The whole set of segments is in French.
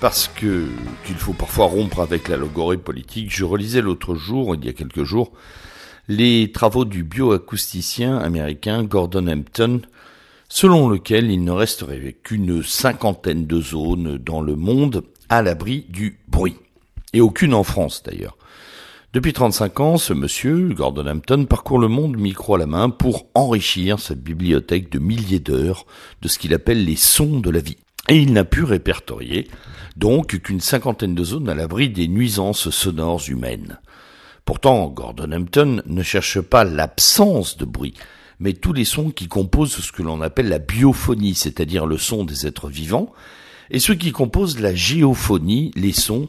Parce que qu'il faut parfois rompre avec la logorée politique, je relisais l'autre jour, il y a quelques jours, les travaux du bioacousticien américain Gordon Hampton, selon lequel il ne resterait qu'une cinquantaine de zones dans le monde à l'abri du bruit. Et aucune en France d'ailleurs. Depuis 35 ans, ce monsieur, Gordon Hampton, parcourt le monde micro à la main pour enrichir sa bibliothèque de milliers d'heures de ce qu'il appelle les sons de la vie. Et il n'a pu répertorier donc qu'une cinquantaine de zones à l'abri des nuisances sonores humaines. Pourtant, Gordon Hampton ne cherche pas l'absence de bruit, mais tous les sons qui composent ce que l'on appelle la biophonie, c'est-à-dire le son des êtres vivants, et ceux qui composent la géophonie, les sons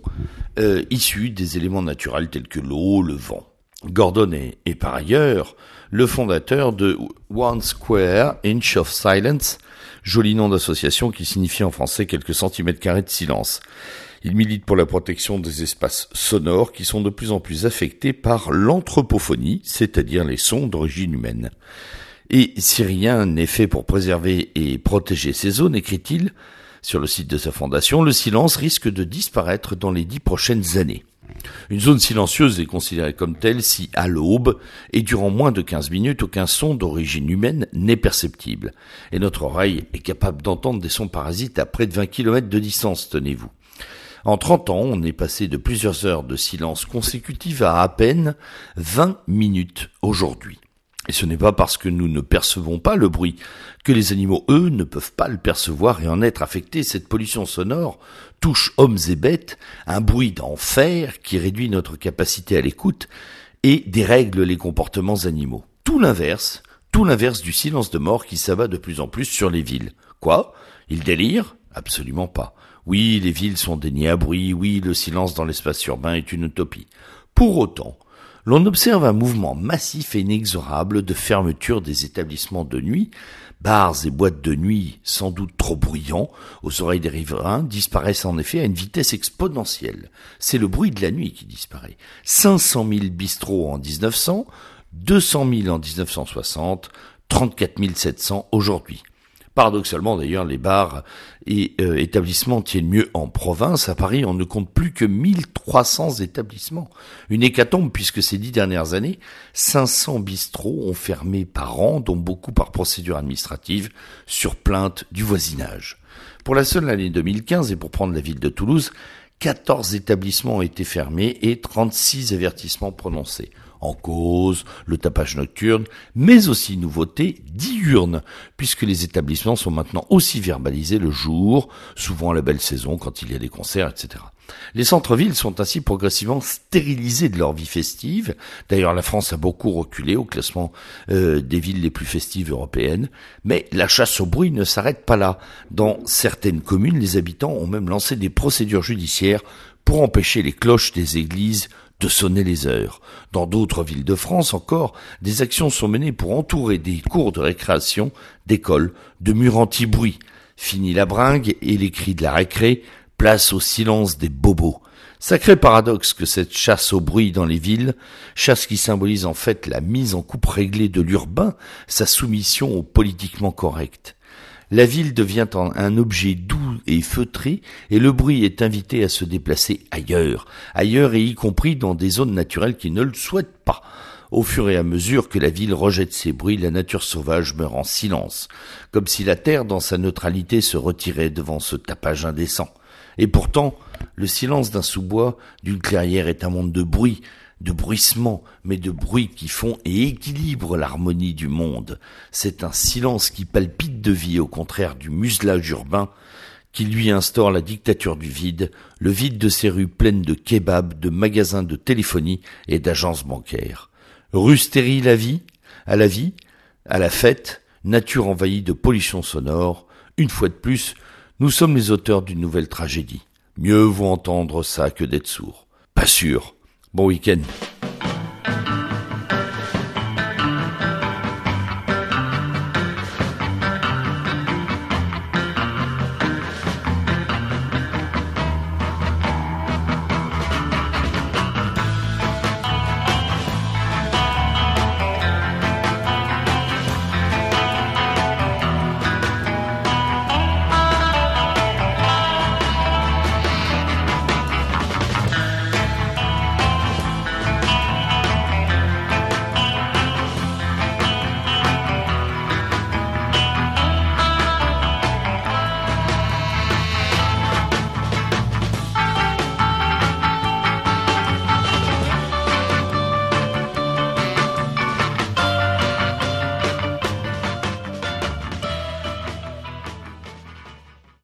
euh, issus des éléments naturels tels que l'eau, le vent. Gordon est, est, par ailleurs le fondateur de One Square Inch of Silence, joli nom d'association qui signifie en français quelques centimètres carrés de silence. Il milite pour la protection des espaces sonores qui sont de plus en plus affectés par l'anthropophonie, c'est-à-dire les sons d'origine humaine. Et si rien n'est fait pour préserver et protéger ces zones, écrit-il sur le site de sa fondation, le silence risque de disparaître dans les dix prochaines années. Une zone silencieuse est considérée comme telle si, à l'aube, et durant moins de 15 minutes, aucun son d'origine humaine n'est perceptible. Et notre oreille est capable d'entendre des sons parasites à près de 20 km de distance, tenez-vous. En 30 ans, on est passé de plusieurs heures de silence consécutive à à peine 20 minutes aujourd'hui. Et ce n'est pas parce que nous ne percevons pas le bruit que les animaux, eux, ne peuvent pas le percevoir et en être affectés. Cette pollution sonore touche hommes et bêtes, un bruit d'enfer qui réduit notre capacité à l'écoute et dérègle les comportements animaux. Tout l'inverse, tout l'inverse du silence de mort qui s'abat de plus en plus sur les villes. Quoi? Ils délirent? Absolument pas. Oui, les villes sont déniées à bruit, oui, le silence dans l'espace urbain est une utopie. Pour autant, l'on observe un mouvement massif et inexorable de fermeture des établissements de nuit, bars et boîtes de nuit sans doute trop bruyants aux oreilles des riverains disparaissent en effet à une vitesse exponentielle. C'est le bruit de la nuit qui disparaît. 500 000 bistrots en 1900, 200 000 en 1960, 34 700 aujourd'hui. Paradoxalement d'ailleurs, les bars et euh, établissements tiennent mieux en province. À Paris, on ne compte plus que 1300 établissements. Une hécatombe puisque ces dix dernières années, 500 bistrots ont fermé par an, dont beaucoup par procédure administrative, sur plainte du voisinage. Pour la seule année 2015, et pour prendre la ville de Toulouse, 14 établissements ont été fermés et 36 avertissements prononcés en cause le tapage nocturne, mais aussi nouveauté diurne, puisque les établissements sont maintenant aussi verbalisés le jour, souvent à la belle saison quand il y a des concerts, etc. Les centres-villes sont ainsi progressivement stérilisés de leur vie festive. D'ailleurs, la France a beaucoup reculé au classement euh, des villes les plus festives européennes. Mais la chasse au bruit ne s'arrête pas là. Dans certaines communes, les habitants ont même lancé des procédures judiciaires pour empêcher les cloches des églises de sonner les heures. Dans d'autres villes de France encore, des actions sont menées pour entourer des cours de récréation, d'écoles, de murs anti-bruit. Fini la bringue et les cris de la récré, place au silence des bobos. Sacré paradoxe que cette chasse au bruit dans les villes, chasse qui symbolise en fait la mise en coupe réglée de l'urbain, sa soumission au politiquement correct. La ville devient un objet doux et feutré et le bruit est invité à se déplacer ailleurs, ailleurs et y compris dans des zones naturelles qui ne le souhaitent pas. Au fur et à mesure que la ville rejette ses bruits, la nature sauvage meurt en silence, comme si la terre dans sa neutralité se retirait devant ce tapage indécent. Et pourtant, le silence d'un sous-bois, d'une clairière est un monde de bruit, de bruissements, mais de bruits qui font et équilibrent l'harmonie du monde. C'est un silence qui palpite de vie, au contraire du muselage urbain, qui lui instaure la dictature du vide, le vide de ces rues pleines de kebabs, de magasins de téléphonie et d'agences bancaires. Rue stérile à vie, à la vie, à la fête, nature envahie de pollution sonore, une fois de plus, Nous sommes les auteurs d'une nouvelle tragédie. Mieux vaut entendre ça que d'être sourd. Pas sûr. Bon week-end.